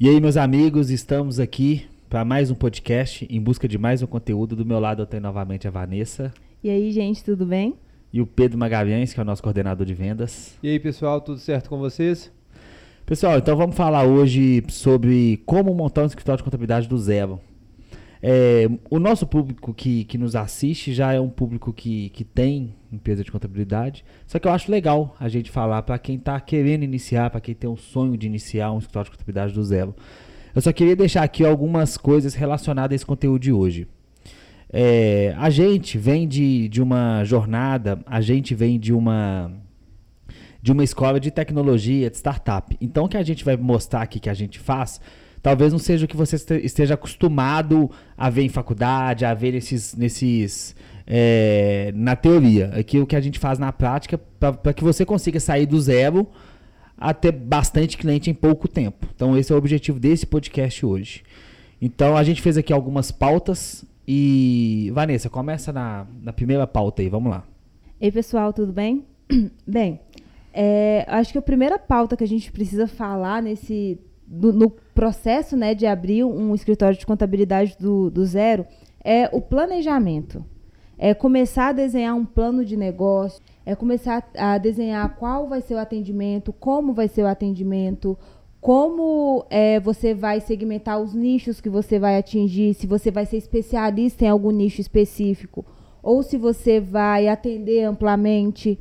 E aí, meus amigos, estamos aqui para mais um podcast em busca de mais um conteúdo. Do meu lado eu tenho novamente a Vanessa. E aí, gente, tudo bem? E o Pedro Magalhães, que é o nosso coordenador de vendas. E aí, pessoal, tudo certo com vocês? Pessoal, então vamos falar hoje sobre como montar um escritório de contabilidade do zero. É, o nosso público que, que nos assiste já é um público que, que tem empresa de contabilidade. Só que eu acho legal a gente falar para quem está querendo iniciar, para quem tem o sonho de iniciar um escritório de contabilidade do zero. Eu só queria deixar aqui algumas coisas relacionadas a esse conteúdo de hoje. É, a gente vem de, de uma jornada, a gente vem de uma de uma escola de tecnologia, de startup. Então, o que a gente vai mostrar aqui que a gente faz talvez não seja o que você esteja acostumado a ver em faculdade, a ver nesses, nesses é, na teoria. Aqui o que a gente faz na prática para que você consiga sair do zero a ter bastante cliente em pouco tempo. Então esse é o objetivo desse podcast hoje. Então a gente fez aqui algumas pautas e Vanessa, começa na, na primeira pauta aí, vamos lá. Ei pessoal, tudo bem? bem, é, acho que a primeira pauta que a gente precisa falar nesse no processo né, de abrir um escritório de contabilidade do, do zero é o planejamento. É começar a desenhar um plano de negócio, é começar a desenhar qual vai ser o atendimento, como vai ser o atendimento, como é, você vai segmentar os nichos que você vai atingir, se você vai ser especialista em algum nicho específico, ou se você vai atender amplamente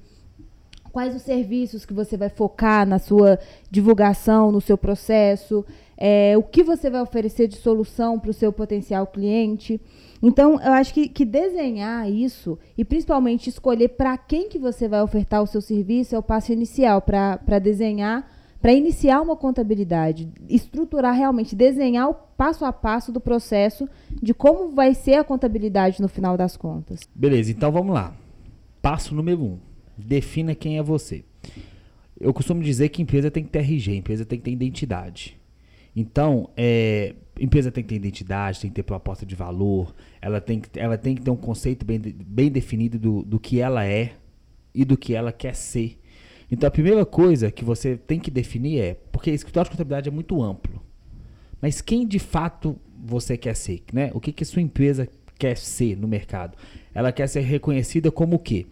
quais os serviços que você vai focar na sua divulgação, no seu processo, é, o que você vai oferecer de solução para o seu potencial cliente. Então, eu acho que, que desenhar isso e principalmente escolher para quem que você vai ofertar o seu serviço é o passo inicial para desenhar, para iniciar uma contabilidade, estruturar realmente, desenhar o passo a passo do processo de como vai ser a contabilidade no final das contas. Beleza, então vamos lá. Passo número um Defina quem é você. Eu costumo dizer que empresa tem que ter RG, empresa tem que ter identidade. Então, é, empresa tem que ter identidade, tem que ter proposta de valor, ela tem que, ela tem que ter um conceito bem, bem definido do, do que ela é e do que ela quer ser. Então, a primeira coisa que você tem que definir é, porque escritório de contabilidade é muito amplo, mas quem de fato você quer ser, né? O que, que sua empresa quer ser no mercado? Ela quer ser reconhecida como o quê?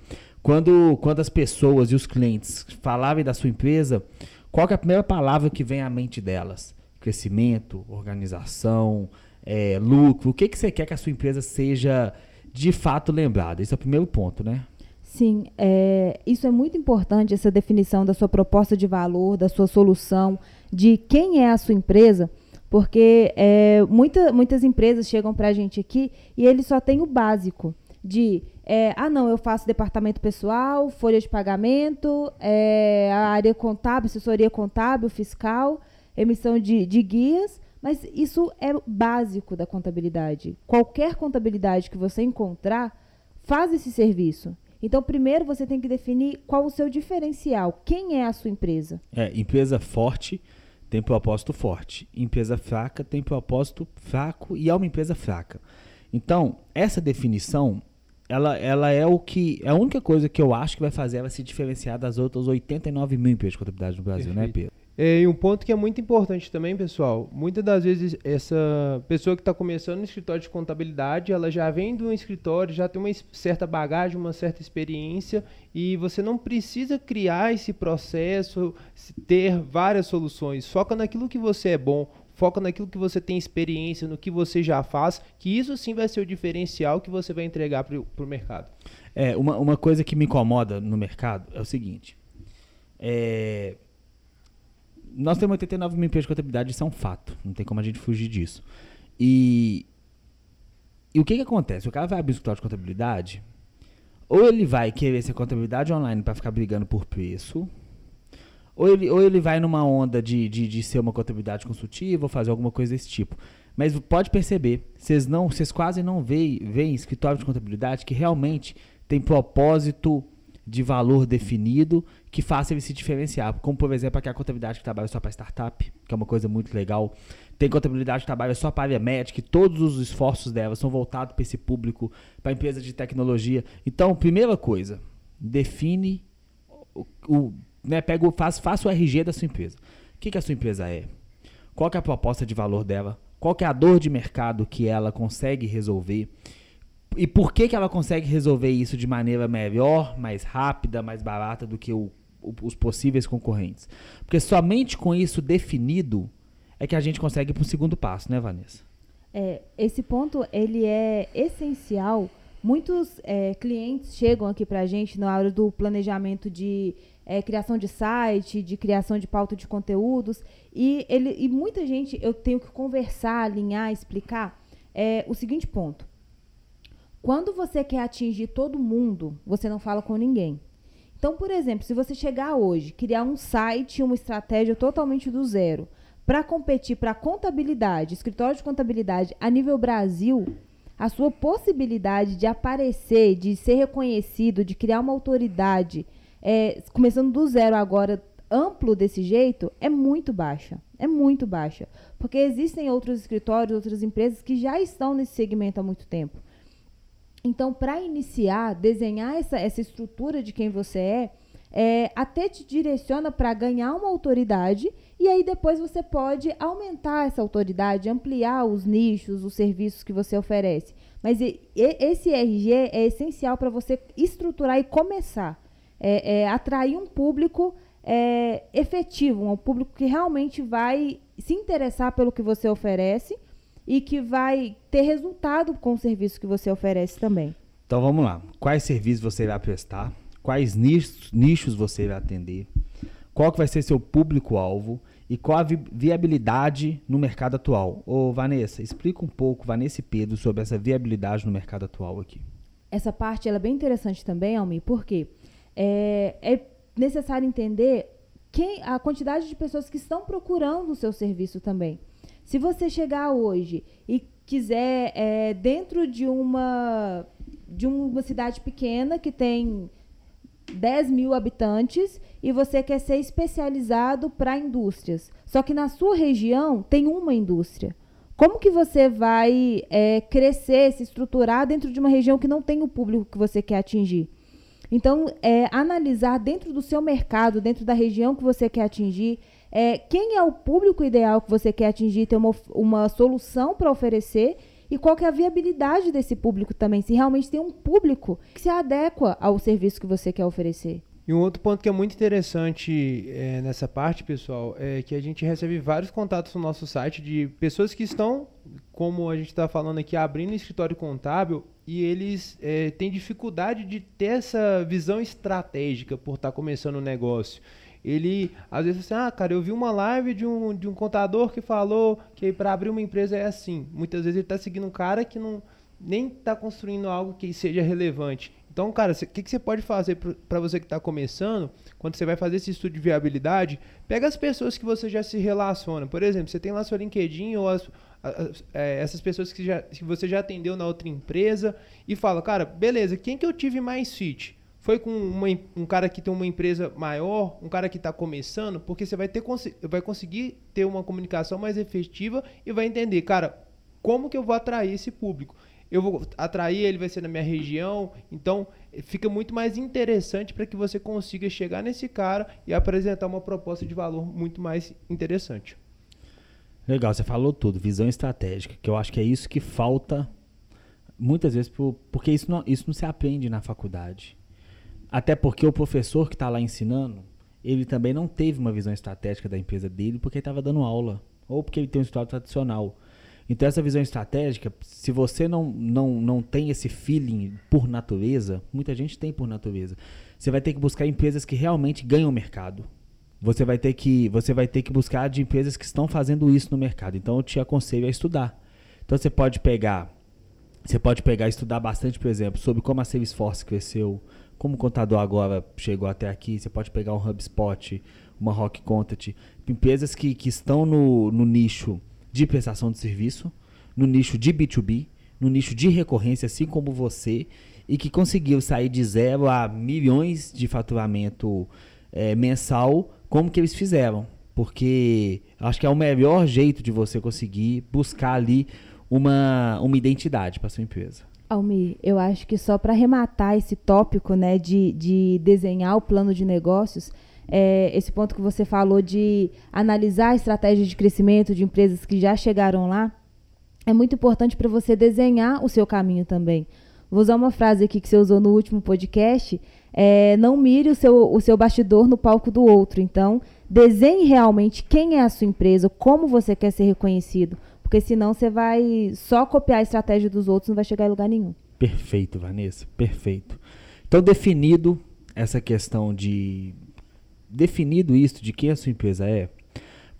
Quando, quando as pessoas e os clientes falarem da sua empresa, qual é a primeira palavra que vem à mente delas? Crescimento, organização, é, lucro. O que, que você quer que a sua empresa seja de fato lembrada? Esse é o primeiro ponto, né? Sim, é, isso é muito importante, essa definição da sua proposta de valor, da sua solução, de quem é a sua empresa, porque é, muita, muitas empresas chegam para a gente aqui e eles só têm o básico de é, ah, não, eu faço departamento pessoal, folha de pagamento, é, a área contábil, assessoria contábil, fiscal, emissão de, de guias, mas isso é básico da contabilidade. Qualquer contabilidade que você encontrar faz esse serviço. Então, primeiro você tem que definir qual o seu diferencial. Quem é a sua empresa? É, empresa forte tem propósito forte. Empresa fraca tem propósito fraco e é uma empresa fraca. Então, essa definição ela, ela é o que. É a única coisa que eu acho que vai fazer ela se diferenciar das outras 89 mil empresas de contabilidade no Brasil, né, Perfeito. né, Pedro? É, e um ponto que é muito importante também, pessoal, muitas das vezes essa pessoa que está começando no escritório de contabilidade, ela já vem de um escritório, já tem uma certa bagagem, uma certa experiência, e você não precisa criar esse processo, ter várias soluções. Foca naquilo que você é bom, foca naquilo que você tem experiência, no que você já faz, que isso sim vai ser o diferencial que você vai entregar para o mercado. É, uma, uma coisa que me incomoda no mercado é o seguinte. É, nós temos 89 mil empresas de contabilidade, isso é um fato. Não tem como a gente fugir disso. E, e o que, que acontece? O cara vai abrir o escritório de contabilidade, ou ele vai querer ser contabilidade online para ficar brigando por preço, ou ele, ou ele vai numa onda de, de, de ser uma contabilidade consultiva ou fazer alguma coisa desse tipo. Mas pode perceber, vocês não, vocês quase não veem, veem escritório de contabilidade que realmente tem propósito de valor definido que faça ele se diferenciar. Como, por exemplo, aqui a contabilidade que trabalha só para startup, que é uma coisa muito legal. Tem contabilidade que trabalha só para a área médica, e todos os esforços dela são voltados para esse público, para empresa de tecnologia. Então, primeira coisa, define o, o né, pega, faz, faça o RG da sua empresa. O que, que a sua empresa é? qual que é a proposta de valor dela, qual que é a dor de mercado que ela consegue resolver e por que, que ela consegue resolver isso de maneira melhor, mais rápida, mais barata do que o, o, os possíveis concorrentes. Porque somente com isso definido é que a gente consegue ir para o segundo passo, né, Vanessa? É, esse ponto ele é essencial. Muitos é, clientes chegam aqui para a gente na hora do planejamento de é, criação de site, de criação de pauta de conteúdos, e, ele, e muita gente eu tenho que conversar, alinhar, explicar é, o seguinte ponto. Quando você quer atingir todo mundo, você não fala com ninguém. Então, por exemplo, se você chegar hoje, criar um site, uma estratégia totalmente do zero, para competir para contabilidade, escritório de contabilidade a nível Brasil, a sua possibilidade de aparecer, de ser reconhecido, de criar uma autoridade, é, começando do zero agora, amplo desse jeito, é muito baixa. É muito baixa. Porque existem outros escritórios, outras empresas que já estão nesse segmento há muito tempo. Então, para iniciar, desenhar essa, essa estrutura de quem você é, é até te direciona para ganhar uma autoridade e aí depois você pode aumentar essa autoridade, ampliar os nichos, os serviços que você oferece. Mas esse RG é essencial para você estruturar e começar. É, é atrair um público é, efetivo, um público que realmente vai se interessar pelo que você oferece e que vai ter resultado com o serviço que você oferece também. Então vamos lá. Quais serviços você vai prestar? Quais nichos, nichos você vai atender? Qual que vai ser seu público-alvo? E qual a vi viabilidade no mercado atual? Ô Vanessa, explica um pouco, Vanessa e Pedro, sobre essa viabilidade no mercado atual aqui. Essa parte ela é bem interessante também, Almi, porque é, é necessário entender quem, a quantidade de pessoas que estão procurando o seu serviço também. Se você chegar hoje e quiser, é, dentro de uma, de uma cidade pequena que tem 10 mil habitantes e você quer ser especializado para indústrias, só que na sua região tem uma indústria. Como que você vai é, crescer, se estruturar dentro de uma região que não tem o público que você quer atingir? Então, é, analisar dentro do seu mercado, dentro da região que você quer atingir, é, quem é o público ideal que você quer atingir, ter uma, uma solução para oferecer e qual que é a viabilidade desse público também, se realmente tem um público que se adequa ao serviço que você quer oferecer. E um outro ponto que é muito interessante é, nessa parte, pessoal, é que a gente recebe vários contatos no nosso site de pessoas que estão, como a gente está falando aqui, abrindo escritório contábil e eles é, têm dificuldade de ter essa visão estratégica por estar tá começando o um negócio ele às vezes assim, ah, cara, eu vi uma live de um, de um contador que falou que para abrir uma empresa é assim. Muitas vezes ele está seguindo um cara que não nem está construindo algo que seja relevante. Então, cara, o que, você pode fazer para você que está começando, quando você vai fazer esse estudo de viabilidade, pega as pessoas que você já se relaciona. Por exemplo, você tem lá seu LinkedIn ou as, as, é, essas pessoas que, já, que você já atendeu na outra empresa e fala, cara, beleza, quem que eu tive mais fit? foi com uma, um cara que tem uma empresa maior, um cara que está começando, porque você vai, ter, vai conseguir ter uma comunicação mais efetiva e vai entender, cara, como que eu vou atrair esse público? Eu vou atrair, ele vai ser na minha região, então fica muito mais interessante para que você consiga chegar nesse cara e apresentar uma proposta de valor muito mais interessante. Legal, você falou tudo, visão estratégica, que eu acho que é isso que falta muitas vezes, porque isso não, isso não se aprende na faculdade. Até porque o professor que está lá ensinando, ele também não teve uma visão estratégica da empresa dele porque ele estava dando aula. Ou porque ele tem um escritório tradicional. Então essa visão estratégica, se você não, não, não tem esse feeling por natureza, muita gente tem por natureza, você vai ter que buscar empresas que realmente ganham mercado. Você vai ter que, você vai ter que buscar de empresas que estão fazendo isso no mercado. Então eu te aconselho a estudar. Então você pode pegar, você pode pegar e estudar bastante, por exemplo, sobre como a Salesforce cresceu, como o contador agora chegou até aqui, você pode pegar um HubSpot, uma Rock Content, empresas que, que estão no, no nicho de prestação de serviço, no nicho de B2B, no nicho de recorrência, assim como você, e que conseguiu sair de zero a milhões de faturamento é, mensal, como que eles fizeram. Porque acho que é o melhor jeito de você conseguir buscar ali uma, uma identidade para sua empresa. Almir, eu acho que só para arrematar esse tópico né, de, de desenhar o plano de negócios, é, esse ponto que você falou de analisar a estratégia de crescimento de empresas que já chegaram lá, é muito importante para você desenhar o seu caminho também. Vou usar uma frase aqui que você usou no último podcast. É, não mire o seu, o seu bastidor no palco do outro. Então, desenhe realmente quem é a sua empresa, como você quer ser reconhecido. Porque senão você vai só copiar a estratégia dos outros não vai chegar em lugar nenhum. Perfeito, Vanessa. Perfeito. Então, definido essa questão de. Definido isso de quem a sua empresa é,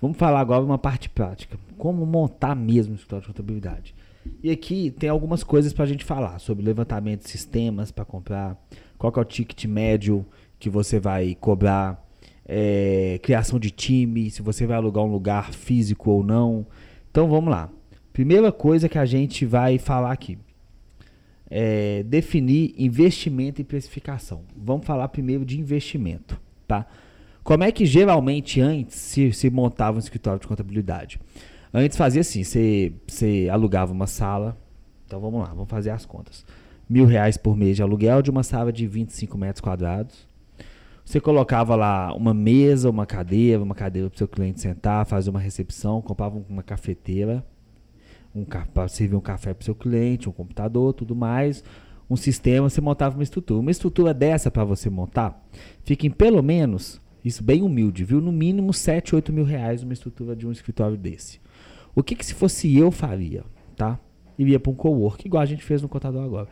vamos falar agora uma parte prática. Como montar mesmo o escritório de contabilidade. E aqui tem algumas coisas para a gente falar sobre levantamento de sistemas para comprar, qual é o ticket médio que você vai cobrar, é, criação de time, se você vai alugar um lugar físico ou não. Então vamos lá. Primeira coisa que a gente vai falar aqui é definir investimento e precificação. Vamos falar primeiro de investimento, tá? Como é que geralmente antes se, se montava um escritório de contabilidade? Antes fazia assim, você, você alugava uma sala. Então vamos lá, vamos fazer as contas. Mil reais por mês de aluguel de uma sala de 25 metros quadrados. Você colocava lá uma mesa, uma cadeira, uma cadeira para o seu cliente sentar, fazer uma recepção, comprava uma cafeteira, um servir um café para o seu cliente, um computador, tudo mais, um sistema, você montava uma estrutura. Uma estrutura dessa para você montar, fica em pelo menos, isso bem humilde, viu? No mínimo 7, 8 mil reais uma estrutura de um escritório desse. O que, que se fosse eu faria, tá? Iria para um cowork, igual a gente fez no contador agora.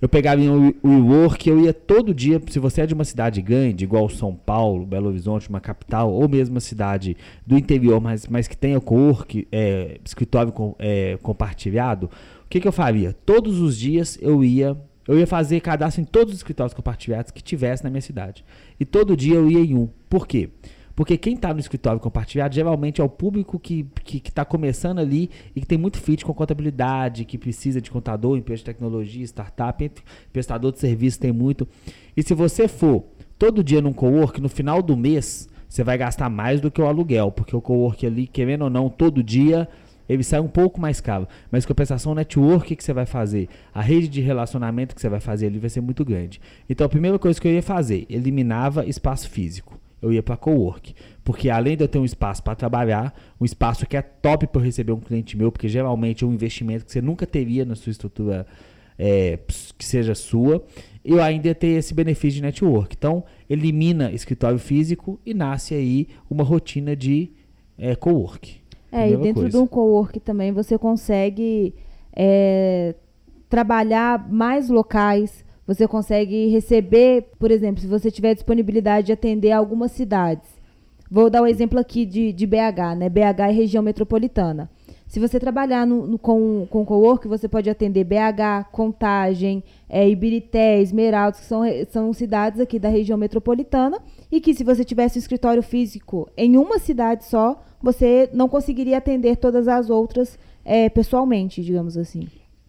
Eu pegava o WeWork, eu ia todo dia, se você é de uma cidade grande, igual São Paulo, Belo Horizonte, uma capital, ou mesmo uma cidade do interior, mas, mas que tenha cowork, é, escritório com, é, compartilhado, o que, que eu faria? Todos os dias eu ia eu ia fazer cadastro em todos os escritórios compartilhados que tivesse na minha cidade. E todo dia eu ia em um. Por quê? Porque quem está no escritório compartilhado geralmente é o público que está que, que tá começando ali e que tem muito fit com contabilidade, que precisa de contador, empresa de tecnologia, startup, prestador de serviço tem muito. E se você for todo dia num cowork, no final do mês, você vai gastar mais do que o aluguel, porque o cowork ali, querendo ou não, todo dia ele sai um pouco mais caro. Mas compensação, o network que você vai fazer, a rede de relacionamento que você vai fazer ali vai ser muito grande. Então a primeira coisa que eu ia fazer, eliminava espaço físico eu ia para cowork. Porque além de eu ter um espaço para trabalhar, um espaço que é top para receber um cliente meu, porque geralmente é um investimento que você nunca teria na sua estrutura é, que seja sua, eu ainda ia ter esse benefício de network. Então, elimina escritório físico e nasce aí uma rotina de é, cowork. É, e dentro coisa. de um cowork também você consegue é, trabalhar mais locais, você consegue receber, por exemplo, se você tiver disponibilidade de atender algumas cidades. Vou dar o um exemplo aqui de, de BH, né? BH é região metropolitana. Se você trabalhar no, no, com, com co-work, você pode atender BH, Contagem, é, Ibirité, Esmeraldas, que são, são cidades aqui da região metropolitana, e que se você tivesse um escritório físico em uma cidade só, você não conseguiria atender todas as outras é, pessoalmente, digamos assim.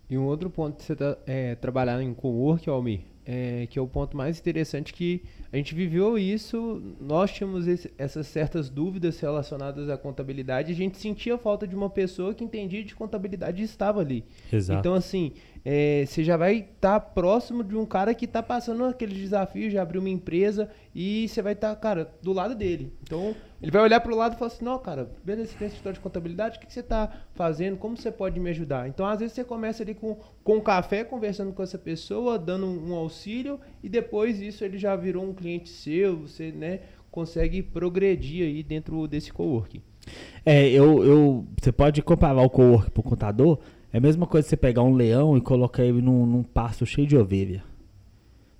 E um outro ponto de você tá, é, trabalhar em co-work, Almir, é, que é o ponto mais interessante que a gente viveu isso, nós tínhamos esse, essas certas dúvidas relacionadas à contabilidade, a gente sentia falta de uma pessoa que entendia de contabilidade e estava ali. Exato. Então, assim, é, você já vai estar tá próximo de um cara que está passando aqueles desafios de abrir uma empresa e você vai estar, tá, cara, do lado dele. Então, ele vai olhar para o lado e falar assim: não, cara, beleza, você tem esse história de contabilidade, o que, que você está fazendo? Como você pode me ajudar? Então, às vezes, você começa ali com, com café, conversando com essa pessoa, dando um, auxílio, e depois isso ele já virou um cliente seu, você né, consegue progredir aí dentro desse coworking. É, eu, eu, você pode comparar o coworking para o contador é a mesma coisa você pegar um leão e colocar ele num, num pasto cheio de ovelha.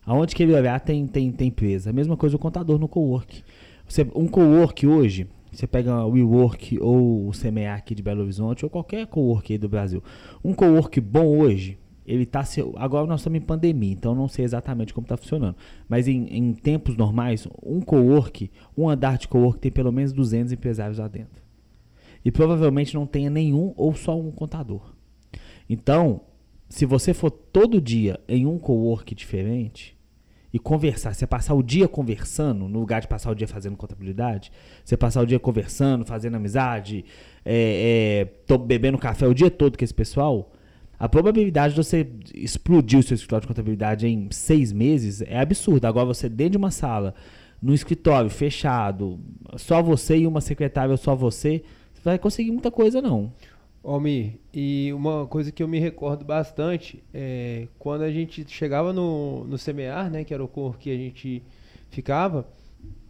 Aonde que ele olhar tem, tem, tem presa. A mesma coisa o contador no cowork. Você, um cowork hoje, você pega o WeWork ou o CMA aqui de Belo Horizonte ou qualquer cowork aí do Brasil. Um cowork bom hoje, ele tá agora nós estamos em pandemia, então não sei exatamente como está funcionando. Mas em, em, tempos normais, um cowork, um andar de cowork tem pelo menos 200 empresários lá dentro. E provavelmente não tenha nenhum ou só um contador. Então, se você for todo dia em um cowork diferente e conversar, você passar o dia conversando, no lugar de passar o dia fazendo contabilidade, você passar o dia conversando, fazendo amizade, é, é, bebendo café o dia todo com esse pessoal, a probabilidade de você explodir o seu escritório de contabilidade em seis meses é absurda. Agora, você dentro de uma sala, no escritório fechado, só você e uma secretária ou só você, você vai conseguir muita coisa não. Almir, e uma coisa que eu me recordo bastante é quando a gente chegava no, no semear, né, que era o cor que a gente ficava,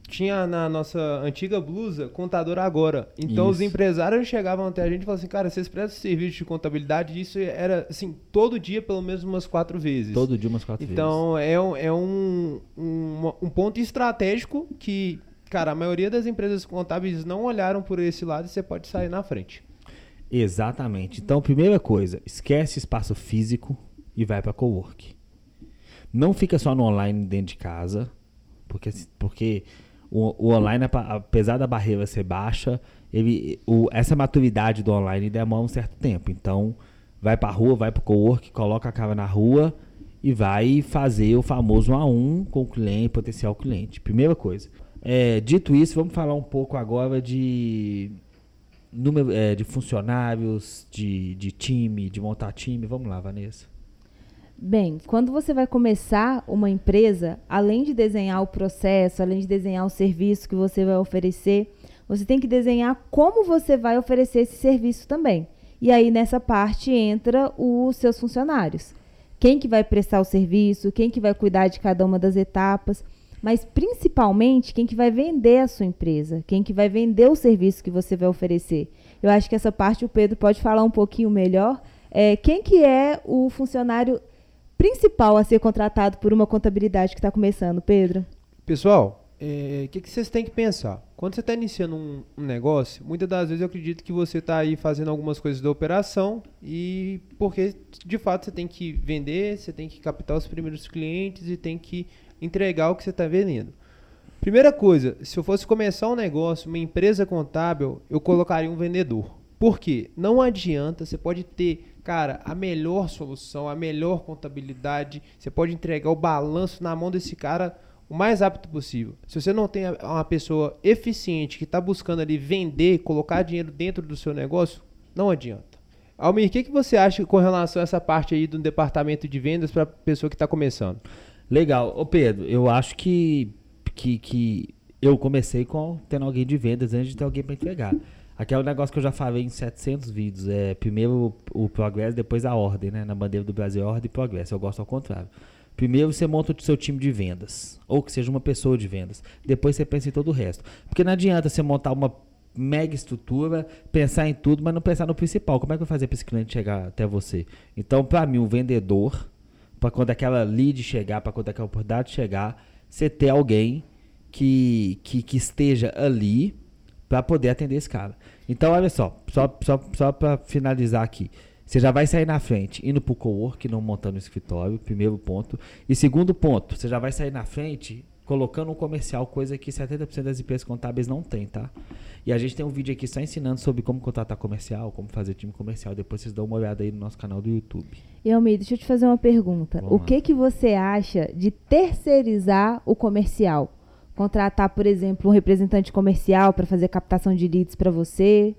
tinha na nossa antiga blusa contador agora. Então Isso. os empresários chegavam até a gente e falavam assim, cara, vocês prestam serviço de contabilidade? Isso era assim, todo dia pelo menos umas quatro vezes. Todo dia umas quatro então, vezes. Então é, um, é um, um, um ponto estratégico que, cara, a maioria das empresas contábeis não olharam por esse lado e você pode sair na frente. Exatamente. Então, primeira coisa, esquece espaço físico e vai para cowork. Não fica só no online dentro de casa, porque, porque o, o online, apesar da barreira ser baixa, ele, o, essa maturidade do online demora um certo tempo. Então, vai para rua, vai para cowork, coloca a cara na rua e vai fazer o famoso um a um com o cliente, potencial cliente. Primeira coisa. É, dito isso, vamos falar um pouco agora de número é, de funcionários, de, de time, de montar time. Vamos lá, Vanessa. Bem, quando você vai começar uma empresa, além de desenhar o processo, além de desenhar o serviço que você vai oferecer, você tem que desenhar como você vai oferecer esse serviço também. E aí nessa parte entra os seus funcionários. Quem que vai prestar o serviço, quem que vai cuidar de cada uma das etapas, mas principalmente quem que vai vender a sua empresa, quem que vai vender o serviço que você vai oferecer. Eu acho que essa parte o Pedro pode falar um pouquinho melhor. É, quem que é o funcionário principal a ser contratado por uma contabilidade que está começando, Pedro? Pessoal, o é, que, que, vocês têm que pensar? Quando você está iniciando um, um, negócio, muitas das vezes eu acredito que você está aí fazendo algumas coisas da operação e porque de fato você tem que vender, você tem que captar os primeiros clientes e tem que entregar o que você está vendendo. Primeira coisa, se eu fosse começar um negócio, uma empresa contábil, eu colocaria um vendedor. Por quê? Não adianta, você pode ter cara, a melhor solução, a melhor contabilidade, você pode entregar o balanço na mão desse cara o mais rápido possível. Se você não tem uma pessoa eficiente que está buscando ali vender, colocar dinheiro dentro do seu negócio, não adianta. Almir, o que, que você acha com relação a essa parte aí do departamento de vendas para a pessoa que está começando? Legal. Ô Pedro, eu acho que, que, que eu comecei com tendo alguém de vendas antes de ter alguém para entregar. Aquele negócio que eu já falei em 700 vídeos. É primeiro o, progresso, depois a ordem, né? Na bandeira do Brasil é ordem e progresso. Eu gosto ao contrário. Primeiro você monta o seu time de vendas. Ou que seja uma pessoa de vendas. Depois você pensa em todo o resto. Porque não adianta você montar uma mega estrutura, pensar em tudo, mas não pensar no principal. Como é que vou fazer para esse cliente chegar até você? Então, para mim, o vendedor, para quando aquela lead chegar, para quando aquela oportunidade chegar, você ter alguém que, que, que esteja ali para poder atender esse cara. Então, olha só, só, só, só para finalizar aqui. Você já vai sair na frente indo para o co-work, não montando o escritório, primeiro ponto. E segundo ponto, você já vai sair na frente colocando um comercial, coisa que 70% das empresas contábeis não tem, tá? E a gente tem um vídeo aqui só ensinando sobre como contratar comercial, como fazer time comercial. Depois vocês dão uma olhada aí no nosso canal do YouTube. E Almeida, deixa eu te fazer uma pergunta. Vamos o que que você acha de terceirizar o comercial? contratar, por exemplo, um representante comercial para fazer captação de leads para você?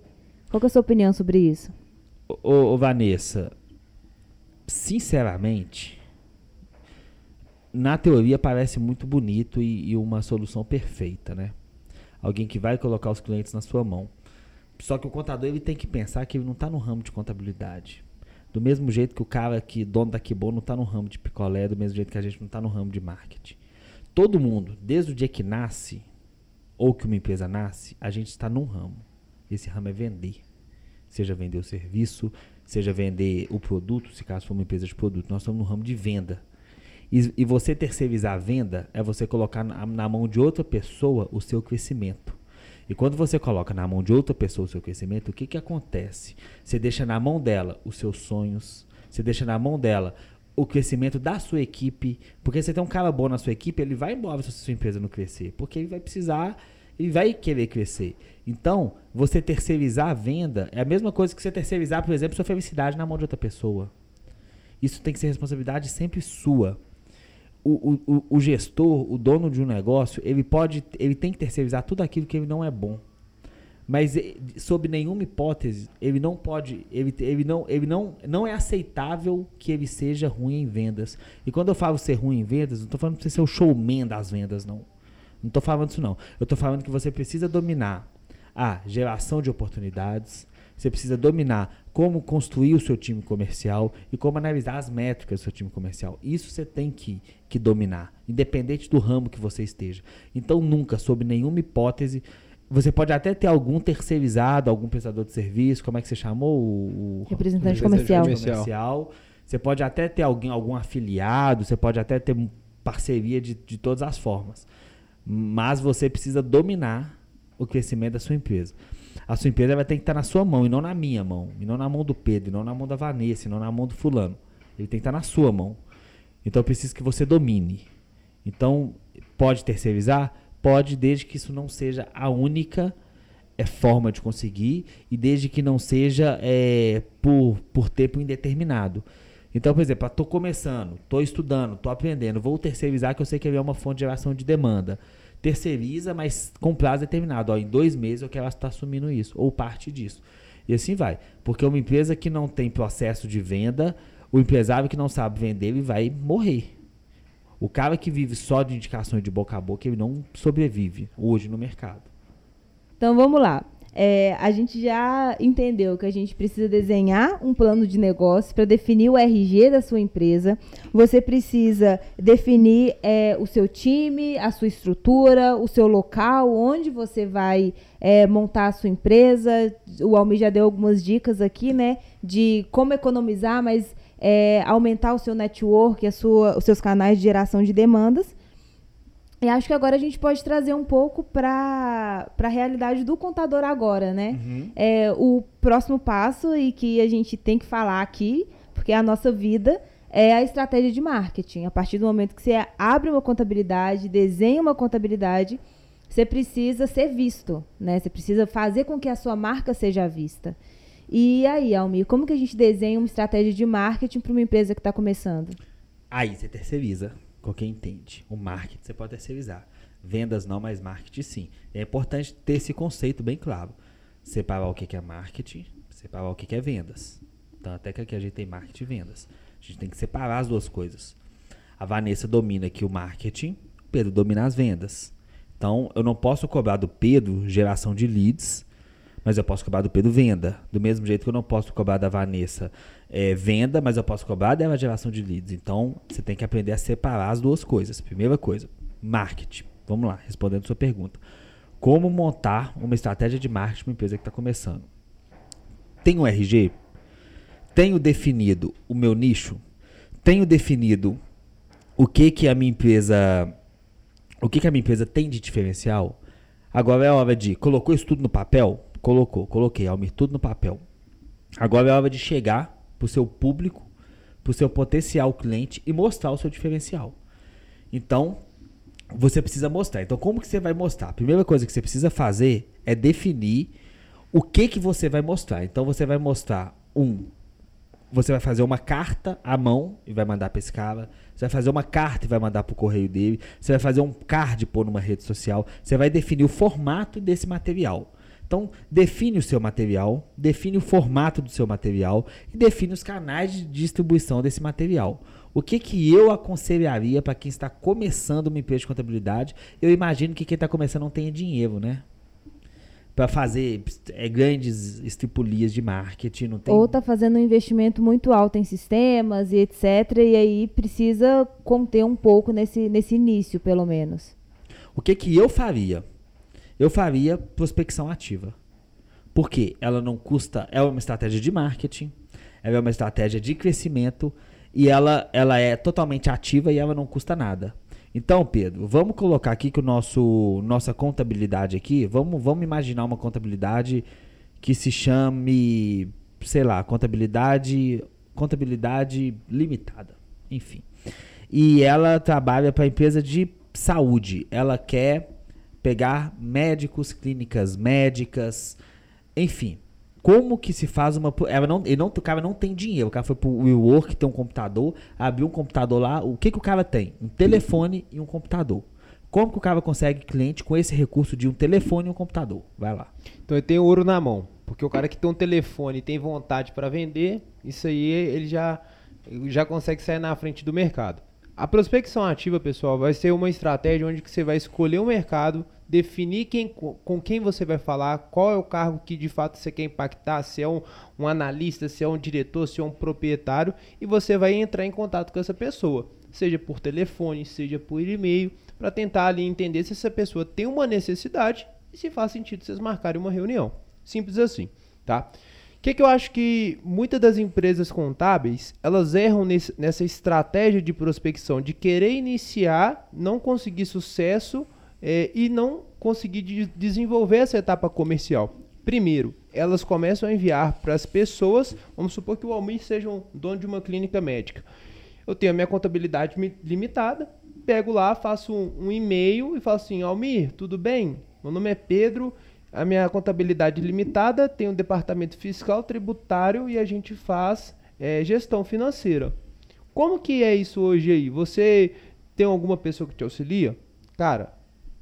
Qual é a sua opinião sobre isso? Ô, ô, Vanessa, sinceramente, na teoria parece muito bonito e, e, uma solução perfeita, né? Alguém que vai colocar os clientes na sua mão. Só que o contador ele tem que pensar que ele não está no ramo de contabilidade. Do mesmo jeito que o cara que dono da Kibon não está no ramo de picolé, do mesmo jeito que a gente não está no ramo de marketing todo mundo, desde o dia que nasce, ou que uma empresa nasce, a gente está num ramo. Esse ramo é vender. Seja vender o serviço, seja vender o produto, se caso for uma empresa de produto. Nós estamos no ramo de venda. E, e você terceirizar a venda é você colocar na, na mão de outra pessoa o seu crescimento. E quando você coloca na mão de outra pessoa o seu crescimento, o que, que acontece? Você deixa na mão dela os seus sonhos, você deixa na mão dela o crescimento da sua equipe. Porque você tem um cara bom na sua equipe, ele vai embora se a sua empresa não crescer. Porque ele vai precisar, ele vai querer crescer. Então, você terceirizar a venda é a mesma coisa que você terceirizar, por exemplo, sua felicidade na mão de outra pessoa. Isso tem que ser responsabilidade sempre sua. O, o, o gestor, o dono de um negócio, ele pode, ele tem que terceirizar tudo aquilo que ele não é bom. Mas eh, sob nenhuma hipótese, ele não pode, ele, ele, não, ele não, não é aceitável que ele seja ruim em vendas. E quando eu falo ser ruim em vendas, não estou falando para você ser o showman das vendas, não. Não estou falando isso não. Eu estou falando que você precisa dominar a geração de oportunidades, você precisa dominar como construir o seu time comercial e como analisar as métricas do seu time comercial. Isso você tem que, que dominar, independente do ramo que você esteja. Então, nunca, sob nenhuma hipótese, você pode até ter algum terceirizado, algum prestador de serviço, como é que você chamou? O, representante, comercial. comercial. Você pode até ter alguém, algum afiliado, você pode até ter parceria de, de todas as formas. Mas você precisa dominar o crescimento da sua empresa. A sua empresa vai ter que estar na sua mão e não na minha mão, e não na mão do Pedro, e não na mão da Vanessa, e não na mão do fulano. Ele tem que estar na sua mão. Então eu preciso que você domine. Então, pode terceirizar? Pode, desde que isso não seja a única é, forma de conseguir e desde que não seja é, por, por tempo indeterminado. Então, por exemplo, estou começando, estou estudando, estou aprendendo, vou terceirizar que eu sei que é uma fonte de geração de demanda. Terceiriza, mas com prazo determinado. Ó, em dois meses eu quero estar assumindo isso, ou parte disso. E assim vai. Porque uma empresa que não tem processo de venda, o empresário que não sabe vender, ele vai morrer. O cara que vive só de indicações de boca a boca, ele não sobrevive hoje no mercado. Então vamos lá. É, a gente já entendeu que a gente precisa desenhar um plano de negócio para definir o RG da sua empresa. Você precisa definir é, o seu time, a sua estrutura, o seu local, onde você vai é, montar a sua empresa. O Almir já deu algumas dicas aqui, né? De como economizar, mas é, aumentar o seu network, a sua, os seus canais de geração de demandas. E acho que agora a gente pode trazer um pouco para a realidade do contador agora, né? Uhum. É, o próximo passo e que a gente tem que falar aqui, porque é a nossa vida, é a estratégia de marketing. A partir do momento que você abre uma contabilidade, desenha uma contabilidade, você precisa ser visto, né? Você precisa fazer com que a sua marca seja vista. E aí, Almir, como que a gente desenha uma estratégia de marketing para uma empresa que está começando? Aí você terceiriza quem entende. O marketing você pode terceirizar. Vendas não, mas marketing sim. É importante ter esse conceito bem claro. Separar o que é marketing, separar o que é vendas. Então, até que aqui a gente tem marketing e vendas. A gente tem que separar as duas coisas. A Vanessa domina aqui o marketing, o Pedro domina as vendas. Então, eu não posso cobrar do Pedro geração de leads mas eu posso cobrar do Pedro venda. Do mesmo jeito que eu não posso cobrar da Vanessa é, venda, mas eu posso cobrar dela geração de leads. Então, você tem que aprender a separar as duas coisas. Primeira coisa, marketing. Vamos lá, respondendo sua pergunta. Como montar uma estratégia de marketing para uma empresa que está começando? Tenho um RG? Tenho definido o meu nicho? Tenho definido o que que a minha empresa o que que a minha empresa tem de diferencial? Agora é hora de colocou isso tudo no papel? Colocou, coloquei, Almir, tudo no papel. Agora é hora de chegar pro seu público, pro seu potencial cliente e mostrar o seu diferencial. Então, você precisa mostrar. Então, como que você vai mostrar? A primeira coisa que você precisa fazer é definir o que que você vai mostrar. Então, você vai mostrar um você vai fazer uma carta à mão e vai mandar para esse cara. Você vai fazer uma carta e vai mandar para o correio dele. Você vai fazer um card pôr numa rede social. Você vai definir o formato desse material. Então, define o seu material, define o formato do seu material e define os canais de distribuição desse material. O que, que eu aconselharia para quem está começando uma empresa de contabilidade? Eu imagino que quem está começando não tenha dinheiro, né? Para fazer é, grandes estripulias de marketing. Não tem... Ou está fazendo um investimento muito alto em sistemas e etc. E aí precisa conter um pouco nesse, nesse início, pelo menos. O que, que eu faria? Eu faria prospecção ativa. Porque ela não custa, é uma estratégia de marketing, ela é uma estratégia de crescimento e ela, ela é totalmente ativa e ela não custa nada. Então, Pedro, vamos colocar aqui que o nosso nossa contabilidade aqui, vamos, vamos imaginar uma contabilidade que se chame, sei lá, contabilidade contabilidade limitada, enfim. E ela trabalha para empresa de saúde. Ela quer pegar médicos, clínicas médicas, enfim. Como que se faz uma. Ela não, ele não, o cara não tem dinheiro. O cara foi pro WeWork, tem um computador, abriu um computador lá. O que, que o cara tem? Um telefone e um computador. Como que o cara consegue cliente com esse recurso de um telefone e um computador? Vai lá. Então ele tem ouro na mão. Porque o cara que tem um telefone e tem vontade para vender, isso aí ele já, já consegue sair na frente do mercado. A prospecção ativa, pessoal, vai ser uma estratégia onde que você vai escolher o mercado, definir quem, com quem você vai falar, qual é o cargo que de fato você quer impactar, se é um, um analista, se é um diretor, se é um proprietário, e você vai entrar em contato com essa pessoa, seja por telefone, seja por e-mail, para tentar ali entender se essa pessoa tem uma necessidade e se faz sentido vocês marcarem uma reunião. Simples assim, tá? Que, que eu acho que muitas das empresas contábeis elas erram nesse, nessa estratégia de prospecção de querer iniciar, não conseguir sucesso é, e não conseguir de desenvolver essa etapa comercial. Primeiro, elas começam a enviar para as pessoas, vamos supor que o Almir seja um dono de uma clínica médica. Eu tenho a minha contabilidade limitada, pego lá, faço um, um e-mail e falo assim: Almir, tudo bem? Meu nome é Pedro, a minha contabilidade limitada, tem um departamento fiscal, tributário e a gente faz é, gestão financeira. Como que é isso hoje aí? Você tem alguma pessoa que te auxilia? Cara,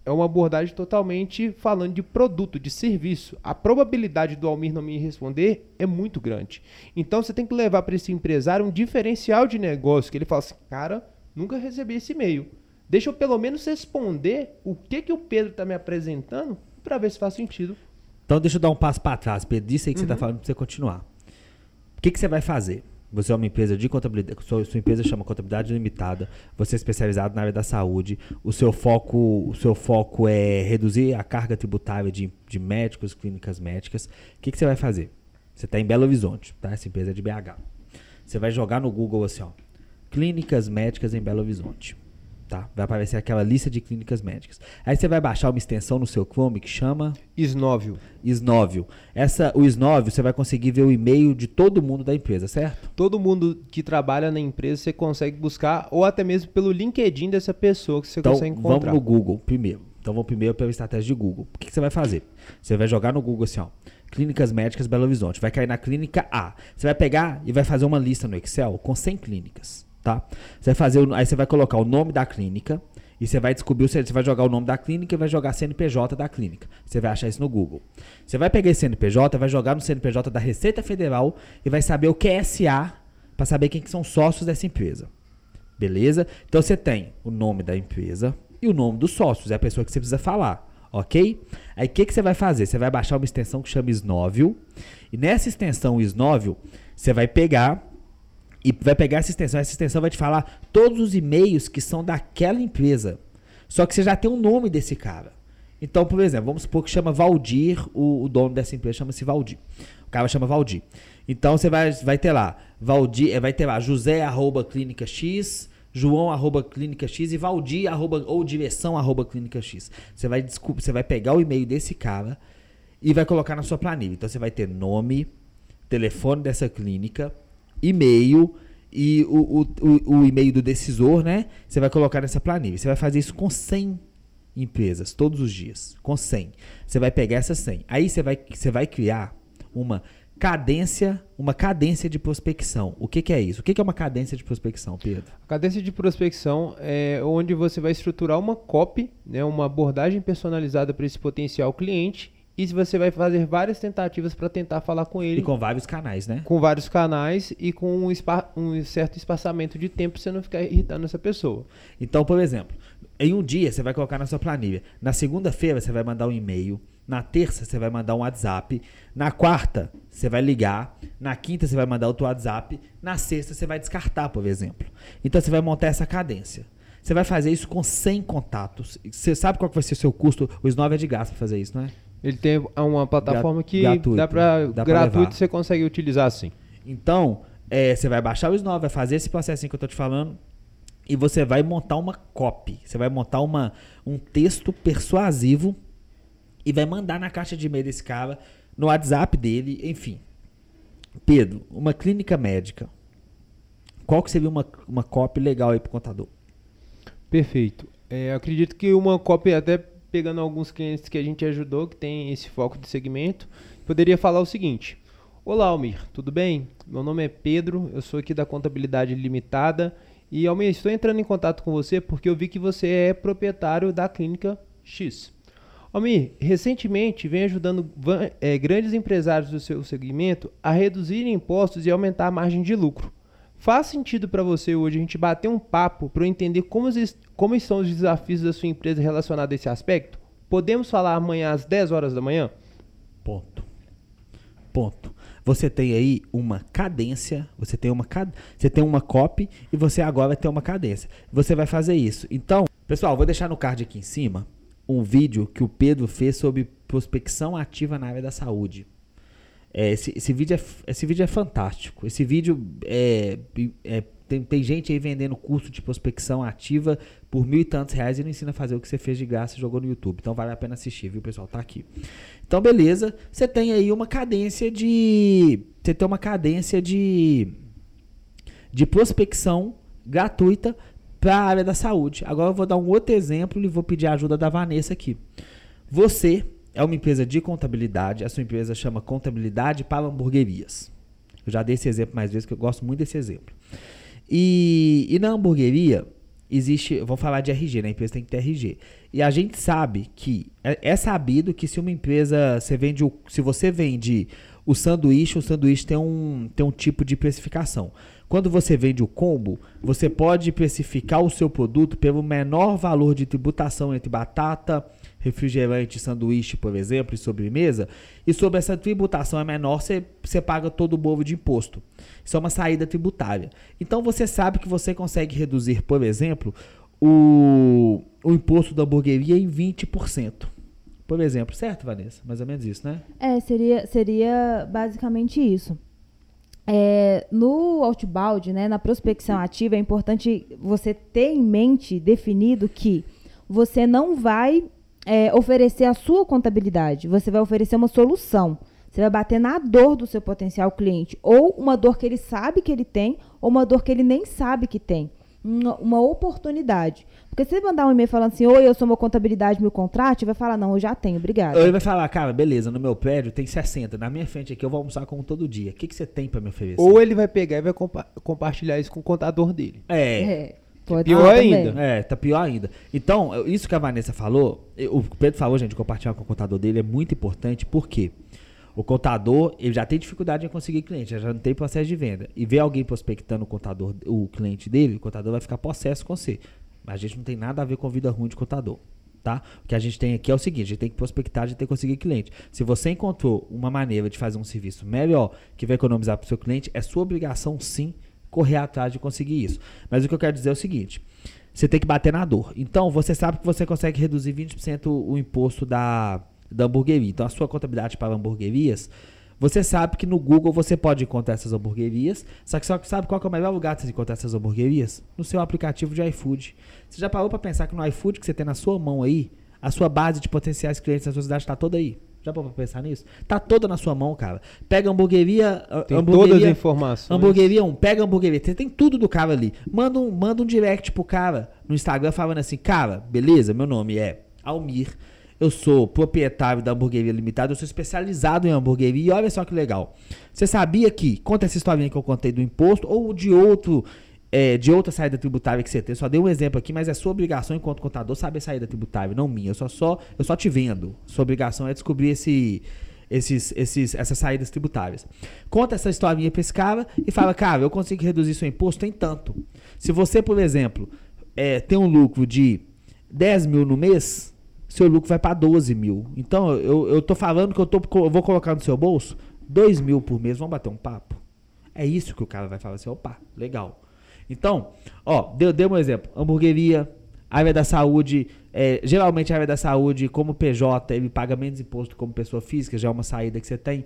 é uma abordagem totalmente falando de produto, de serviço. A probabilidade do Almir não me responder é muito grande. Então você tem que levar para esse empresário um diferencial de negócio, que ele fala assim, cara, nunca recebi esse e-mail. Deixa eu pelo menos responder o que, que o Pedro está me apresentando para ver se faz sentido. Então deixa eu dar um passo para trás, Pedro. Disso aí que tá uhum. você está falando para você continuar. O que, que você vai fazer? Você é uma empresa de contabilidade, sua, sua empresa chama Contabilidade Limitada, você é especializado na área da saúde, o seu foco, o seu foco é reduzir a carga tributária de, de médicos, clínicas médicas. O que, que você vai fazer? Você está em Belo Horizonte, tá? Essa empresa é de BH. Você vai jogar no Google assim, ó. Clínicas médicas em Belo Horizonte tá? Vai aparecer aquela lista de clínicas médicas. Aí você vai baixar uma extensão no seu Chrome que chama Isnovio. Isnovio. Essa o Isnovio você vai conseguir ver o e-mail de todo mundo da empresa, certo? Todo mundo que trabalha na empresa você consegue buscar ou até mesmo pelo LinkedIn dessa pessoa que você então, consegue encontrar. Vamos no Google primeiro. Então vamos primeiro pela estratégia de Google. O que, que você vai fazer? Você vai jogar no Google assim, ó. Clínicas médicas Belo Horizonte. Vai cair na clínica A. Você vai pegar e vai fazer uma lista no Excel com 100 clínicas tá? Você vai fazer, aí você vai colocar o nome da clínica e você vai descobrir, você vai jogar o nome da clínica e vai jogar CNPJ da clínica. Você vai achar isso no Google. Você vai pegar esse CNPJ, vai jogar no CNPJ da Receita Federal e vai saber o que é SA para saber quem que são sócios dessa empresa. Beleza? Então você tem o nome da empresa e o nome dos sócios, é a pessoa que você precisa falar. Ok? Aí o que, que você vai fazer? Você vai baixar uma extensão que chama Snovio. E nessa extensão Snovio, você vai pegar e vai pegar essa extensão. Essa extensão vai te falar todos os e-mails que são daquela empresa. Só que você já tem o um nome desse cara. Então, por exemplo, vamos supor que chama Valdir, o, o dono dessa empresa chama-se Valdir. O cara chama Valdir. Então você vai, vai ter lá, Valdir, eh, vai ter lá José arroba clínica X, João arroba clínica X e Valdir arroba, ou direção arroba clínica X. Você vai, você vai pegar o e-mail desse cara e vai colocar na sua planilha. Então você vai ter nome, telefone dessa clínica, e-mail e o, o, o, o e-mail do decisor, né? Você vai colocar nessa planilha. Você vai fazer isso com 100 empresas todos os dias, com 100. Você vai pegar essas 100. Aí você vai, você vai criar uma cadência, uma cadência de prospecção. O que, que é isso? O que, que é uma cadência de prospecção, Pedro? A cadência de prospecção é onde você vai estruturar uma copy, né, uma abordagem personalizada para esse potencial cliente e você vai fazer várias tentativas para tentar falar com ele. E com vários canais, né? Com vários canais e com um, um certo espaçamento de tempo você não ficar irritando essa pessoa. Então, por exemplo, em um dia você vai colocar na sua planilha. Na segunda-feira você vai mandar um e-mail. Na terça você vai mandar um WhatsApp. Na quarta você vai ligar. Na quinta você vai mandar outro WhatsApp. Na sexta você vai descartar, por exemplo. Então você vai montar essa cadência. Você vai fazer isso com 100 contatos. Você sabe qual vai ser o seu custo? O Snove é de graça para fazer isso, não é? Ele tem uma plataforma que gratuito, dá para gratuito você consegue utilizar assim. Então, é, você vai baixar o Snove, vai fazer esse processinho que eu tô te falando e você vai montar uma copy. Você vai montar uma, um texto persuasivo e vai mandar na caixa de e-mail desse cara, no WhatsApp dele, enfim. Pedro, uma clínica médica. Qual que seria uma, uma copy legal aí pro contador? Perfeito. É, acredito que uma copy até pegando alguns clientes que a gente ajudou, que tem esse foco de segmento, poderia falar o seguinte: Olá, Almir, tudo bem? Meu nome é Pedro, eu sou aqui da Contabilidade Limitada e, Almir, estou entrando em contato com você porque eu vi que você é proprietário da Clínica X. Almir, recentemente vem ajudando é, grandes empresários do seu segmento a reduzir impostos e aumentar a margem de lucro. Faz sentido para você hoje a gente bater um papo para entender como, como estão os desafios da sua empresa relacionados a esse aspecto? Podemos falar amanhã às 10 horas da manhã? Ponto. Ponto. Você tem aí uma cadência, você tem uma você tem uma copy e você agora vai ter uma cadência. Você vai fazer isso. Então, pessoal, vou deixar no card aqui em cima um vídeo que o Pedro fez sobre prospecção ativa na área da saúde. É, esse, esse, vídeo é, esse vídeo é fantástico. Esse vídeo é, é tem, tem, gente aí vendendo curso de prospecção ativa por mil e tantos reais e não ensina a fazer o que você fez de graça e jogou no YouTube. Então vale a pena assistir, viu, pessoal? Tá aqui. Então, beleza. Você tem aí uma cadência de. Você tem uma cadência de. De prospecção gratuita para a área da saúde. Agora eu vou dar um outro exemplo e vou pedir a ajuda da Vanessa aqui. Você é uma empresa de contabilidade, a sua empresa chama Contabilidade para Hamburguerias. Eu já dei esse exemplo mais vezes, que eu gosto muito desse exemplo. E, e na hamburgueria, existe, vou falar de RG, né? A empresa tem que ter RG. E a gente sabe que é, é sabido que se uma empresa, você vende o, se você vende o sanduíche, o sanduíche tem um, tem um tipo de precificação. Quando você vende o combo, você pode precificar o seu produto pelo menor valor de tributação entre batata, refrigerante, sanduíche, por exemplo, e sobremesa, e sobre essa tributação é menor, você, você paga todo o bolo de imposto. Isso é uma saída tributária. Então você sabe que você consegue reduzir, por exemplo, o, o imposto da hamburgueria em 20%. Por exemplo, certo, Vanessa? Mais ou menos isso, né? É, seria, seria basicamente isso. É, no outbound, né, na prospecção ativa, é importante você ter em mente definido que você não vai é, oferecer a sua contabilidade, você vai oferecer uma solução. Você vai bater na dor do seu potencial cliente, ou uma dor que ele sabe que ele tem, ou uma dor que ele nem sabe que tem. Uma, uma oportunidade. Porque se você mandar um e-mail falando assim, oi, eu sou uma contabilidade, me contrate, vai falar, não, eu já tenho, obrigado. Ou ele vai falar, cara, beleza, no meu prédio tem 60, na minha frente aqui eu vou almoçar como todo dia. O que, que você tem para me oferecer? Ou ele vai pegar e vai compa compartilhar isso com o contador dele. É. é. Pode pior ainda. Também. É, tá pior ainda. Então, isso que a Vanessa falou, o Pedro falou, gente, compartilhar com o contador dele é muito importante, porque o contador, ele já tem dificuldade em conseguir cliente, já não tem processo de venda. E ver alguém prospectando o contador, o cliente dele, o contador vai ficar possesso com você. Mas a gente não tem nada a ver com vida ruim de contador. Tá? O que a gente tem aqui é o seguinte: a gente tem que prospectar, a gente tem que conseguir cliente. Se você encontrou uma maneira de fazer um serviço melhor que vai economizar para o seu cliente, é sua obrigação sim correr atrás de conseguir isso. Mas o que eu quero dizer é o seguinte: você tem que bater na dor. Então, você sabe que você consegue reduzir 20% o imposto da, da hamburgueria. Então, a sua contabilidade para hamburguerias, você sabe que no Google você pode encontrar essas hamburguerias. Só que sabe qual é o melhor lugar de você encontrar essas hamburguerias? No seu aplicativo de iFood. Você já parou para pensar que no iFood que você tem na sua mão aí, a sua base de potenciais clientes na sua cidade está toda aí? Já para pensar nisso? Tá toda na sua mão, cara. Pega hamburgueria. Tem hamburgueria, todas as informações. Hamburgueria 1, pega hamburgueria. Você tem tudo do cara ali. Manda um, manda um direct pro cara no Instagram falando assim: Cara, beleza, meu nome é Almir. Eu sou proprietário da hamburgueria limitada, eu sou especializado em hamburgueria. E olha só que legal. Você sabia que, conta essa historinha que eu contei do imposto ou de outro é, de outra saída tributária que você tem. Só dei um exemplo aqui, mas é sua obrigação enquanto contador saber saída tributária, não minha. Eu só, só, eu só te vendo. Sua obrigação é descobrir esse, esses, esses, essas saídas tributárias. Conta essa historinha para esse cara e fala, cara, eu consigo reduzir seu imposto em tanto. Se você, por exemplo, é, tem um lucro de 10 mil no mês, seu lucro vai para 12 mil. Então, eu, eu tô falando que eu, tô, eu vou colocar no seu bolso 2 mil por mês, vamos bater um papo. É isso que o cara vai falar assim, opa, legal. Então, ó, deu, deu um exemplo. Hamburgueria, área da saúde, é, geralmente a área da saúde, como PJ, ele paga menos imposto como pessoa física, já é uma saída que você tem.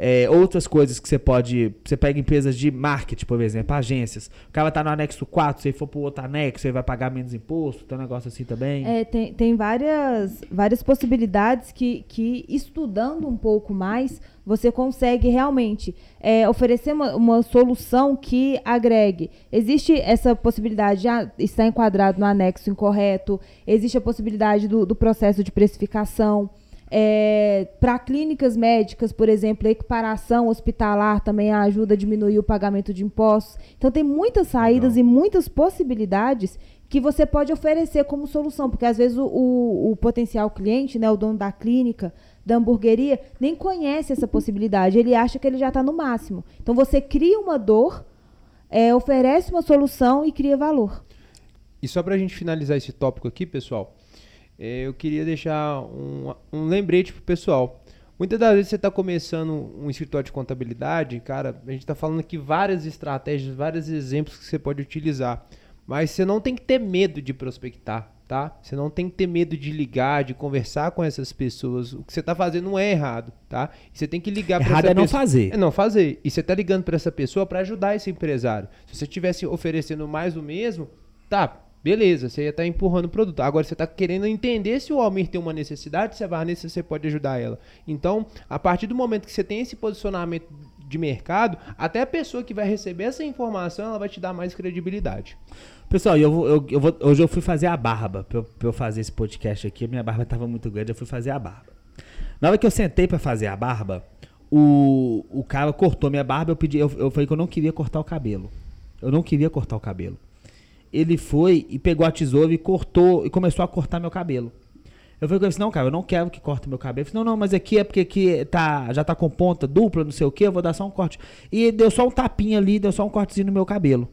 É, outras coisas que você pode. Você pega empresas de marketing, por exemplo, agências. O cara tá no anexo 4, se ele for pro outro anexo, ele vai pagar menos imposto, tem um negócio assim também. É, tem, tem várias, várias possibilidades que, que, estudando um pouco mais, você consegue realmente é, oferecer uma, uma, solução que agregue. Existe essa possibilidade de ah, estar enquadrado no anexo incorreto, existe a possibilidade do, do processo de precificação. É, para clínicas médicas, por exemplo, a equiparação hospitalar também ajuda a diminuir o pagamento de impostos. Então, tem muitas saídas Legal. e muitas possibilidades que você pode oferecer como solução, porque às vezes o, o, o, potencial cliente, né, o dono da clínica, da hamburgueria, nem conhece essa possibilidade. Ele acha que ele já está no máximo. Então, você cria uma dor é, oferece uma solução e cria valor. E só para a gente finalizar esse tópico aqui, pessoal, eu queria deixar um, um lembrete pro pessoal. Muitas das vezes você está começando um escritório de contabilidade, cara, a gente está falando aqui várias estratégias, vários exemplos que você pode utilizar. Mas você não tem que ter medo de prospectar, tá? Você não tem que ter medo de ligar, de conversar com essas pessoas. O que você está fazendo não é errado, tá? E você tem que ligar para essa pessoa. é não fazer. É não fazer. E você está ligando para essa pessoa para ajudar esse empresário. Se você estivesse oferecendo mais o mesmo, tá, beleza, você ia estar tá empurrando o produto. Agora você está querendo entender se o Almir tem uma necessidade, se a Vanessa você pode ajudar ela. Então, a partir do momento que você tem esse posicionamento de mercado, até a pessoa que vai receber essa informação, ela vai te dar mais credibilidade. Pessoal, eu, eu, eu vou, hoje eu fui fazer a barba pra eu, eu fazer esse podcast aqui. Minha barba estava muito grande, eu fui fazer a barba. Na hora que eu sentei para fazer a barba, o, o cara cortou minha barba. Eu pedi, eu, eu falei que eu não queria cortar o cabelo. Eu não queria cortar o cabelo. Ele foi e pegou a tesoura e cortou e começou a cortar meu cabelo. Eu falei com ele assim, não, cara, eu não quero que corte meu cabelo. Ele falou, não, não, mas aqui é porque aqui tá, já tá com ponta dupla, não sei o que, eu vou dar só um corte. E deu só um tapinha ali, deu só um cortezinho no meu cabelo.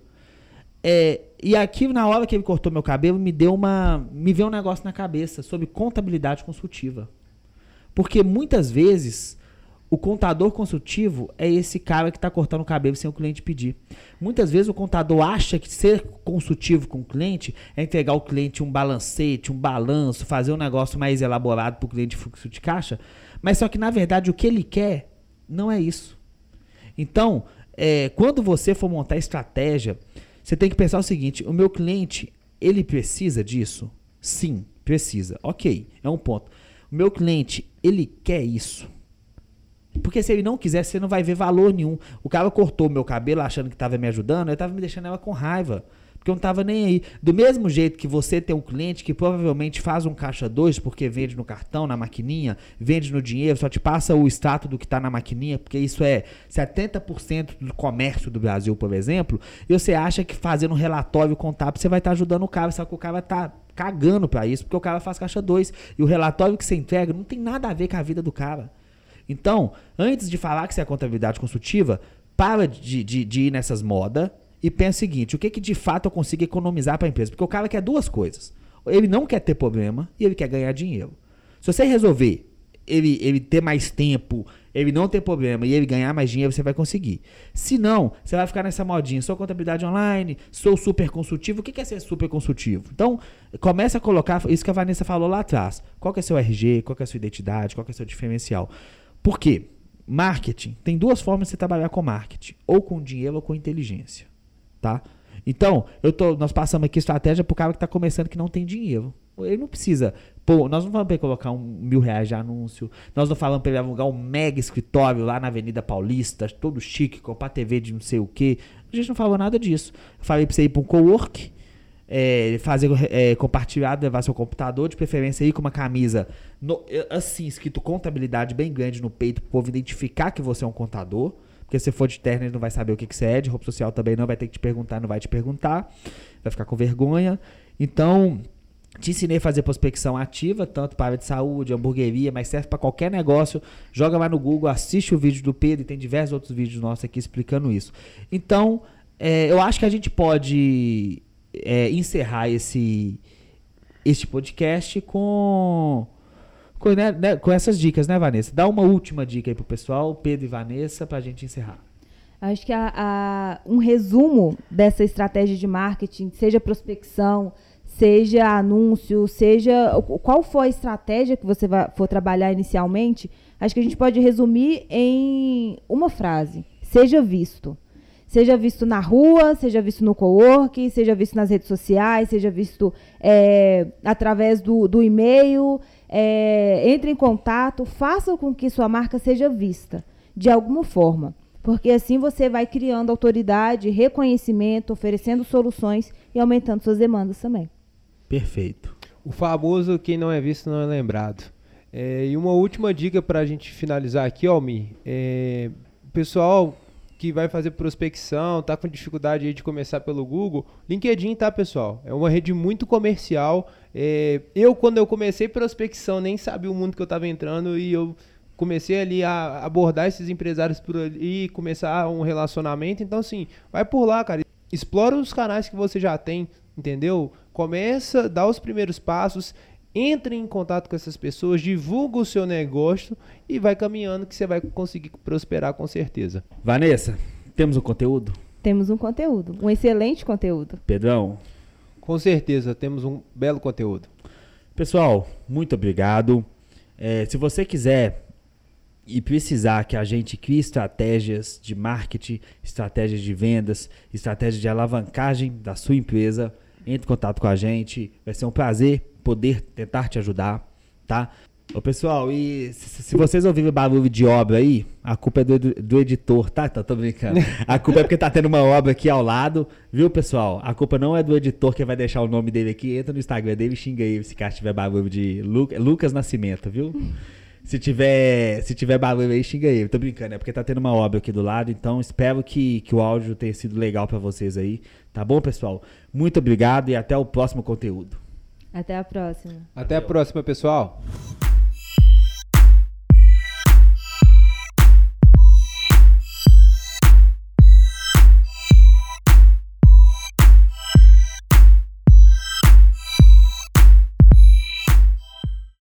É, e aqui, na hora que ele cortou meu cabelo, me deu uma. Me veio um negócio na cabeça sobre contabilidade consultiva. Porque muitas vezes o contador consultivo é esse cara que está cortando o cabelo sem o cliente pedir. Muitas vezes o contador acha que ser consultivo com o cliente é entregar ao cliente um balancete, um balanço, fazer um negócio mais elaborado para o cliente fluxo de caixa. Mas só que na verdade o que ele quer não é isso. Então, é, quando você for montar estratégia você tem que pensar o seguinte: o meu cliente, ele precisa disso? Sim, precisa. Ok, é um ponto. O meu cliente, ele quer isso. Porque se ele não quiser, você não vai ver valor nenhum. O cara cortou meu cabelo achando que estava me ajudando, eu estava me deixando ela com raiva porque eu não estava nem aí. Do mesmo jeito que você tem um cliente que provavelmente faz um caixa 2 porque vende no cartão, na maquininha, vende no dinheiro, só te passa o extrato do que está na maquininha, porque isso é 70% do comércio do Brasil, por exemplo, e você acha que fazendo um relatório contábil você vai estar tá ajudando o cara, só que o cara está cagando para isso, porque o cara faz caixa 2 e o relatório que você entrega não tem nada a ver com a vida do cara. Então, antes de falar que você é contabilidade consultiva, para de, de, de ir nessas modas e pensa o seguinte: o que, que de fato eu consigo economizar para a empresa? Porque o cara quer duas coisas. Ele não quer ter problema e ele quer ganhar dinheiro. Se você resolver ele, ele ter mais tempo, ele não ter problema e ele ganhar mais dinheiro, você vai conseguir. Se não, você vai ficar nessa modinha. Sou contabilidade online, sou super consultivo. O que é ser super consultivo? Então, começa a colocar isso que a Vanessa falou lá atrás. Qual é seu RG, qual é a sua identidade, qual é o seu diferencial. Por quê? Marketing. Tem duas formas de você trabalhar com marketing. Ou com dinheiro ou com inteligência tá? Então, eu tô, nós passamos aqui estratégia pro cara que está começando que não tem dinheiro. Ele não precisa. Pô, nós não falamos para ele colocar um mil reais de anúncio. Nós não falamos para ele alugar um mega escritório lá na Avenida Paulista, todo chique, comprar TV de não sei o quê. A gente não falou nada disso. Eu falei para você ir para um co-work, é, fazer é, compartilhado, levar seu computador, de preferência aí com uma camisa no, assim, escrito contabilidade bem grande no peito, para o povo identificar que você é um contador. Porque se for de terno, ele não vai saber o que, que você é. De roupa social também não vai ter que te perguntar, não vai te perguntar. Vai ficar com vergonha. Então, te ensinei a fazer prospecção ativa, tanto para área de saúde, hamburgueria, mas serve para qualquer negócio. Joga lá no Google, assiste o vídeo do Pedro e tem diversos outros vídeos nossos aqui explicando isso. Então, é, eu acho que a gente pode é, encerrar esse, este podcast com com, né, né, com essas dicas, né, Vanessa? Dá uma última dica aí pro pessoal, Pedro e Vanessa, pra gente encerrar. Acho que a, a, um resumo dessa estratégia de marketing, seja prospecção, seja anúncio, seja qual for a estratégia que você vai, for trabalhar inicialmente, acho que a gente pode resumir em uma frase: seja visto. Seja visto na rua, seja visto no co-work, seja visto nas redes sociais, seja visto é, através do, do e-mail, é, entre em contato, faça com que sua marca seja vista de alguma forma. Porque assim você vai criando autoridade, reconhecimento, oferecendo soluções e aumentando suas demandas também. Perfeito. O famoso quem não é visto não é lembrado. É, e uma última dica para a gente finalizar aqui, Almi. É, pessoal que vai fazer prospecção, tá com dificuldade de começar pelo Google, LinkedIn, tá, pessoal? É uma rede muito comercial. É, eu, quando eu comecei prospecção, nem sabia o mundo que eu estava entrando e eu comecei ali a abordar esses empresários por ali, começar um relacionamento. Então, assim, vai por lá, cara. explora os canais que você já tem, entendeu? Começa, dá os primeiros passos, entre em contato com essas pessoas, divulga o seu negócio e vai caminhando que você vai conseguir prosperar com certeza. Vanessa, temos um conteúdo? Temos um conteúdo, um excelente conteúdo. Pedrão? Com certeza, temos um belo conteúdo. Pessoal, muito obrigado. É, se você quiser e precisar que a gente crie estratégias de marketing, estratégias de vendas, estratégias de alavancagem da sua empresa, entre em contato com a gente. Vai ser um prazer poder tentar te ajudar, tá? Ô pessoal, e se, vocês ouvirem barulho de obra aí, a culpa é do, do editor, tá? Tá, tô brincando. A culpa é porque tá tendo uma obra aqui ao lado, viu, pessoal? A culpa não é do editor que vai deixar o nome dele aqui. Entra no Instagram dele e xinga aí se caso tiver barulho de Lu, Lucas Nascimento, viu? Se tiver, se tiver barulho aí, xinga aí. Tô brincando, é porque tá tendo uma obra aqui do lado, então espero que, que o áudio tenha sido legal para vocês aí. Tá bom, pessoal? Muito obrigado e até o próximo conteúdo. Até a próxima. Até a próxima, pessoal.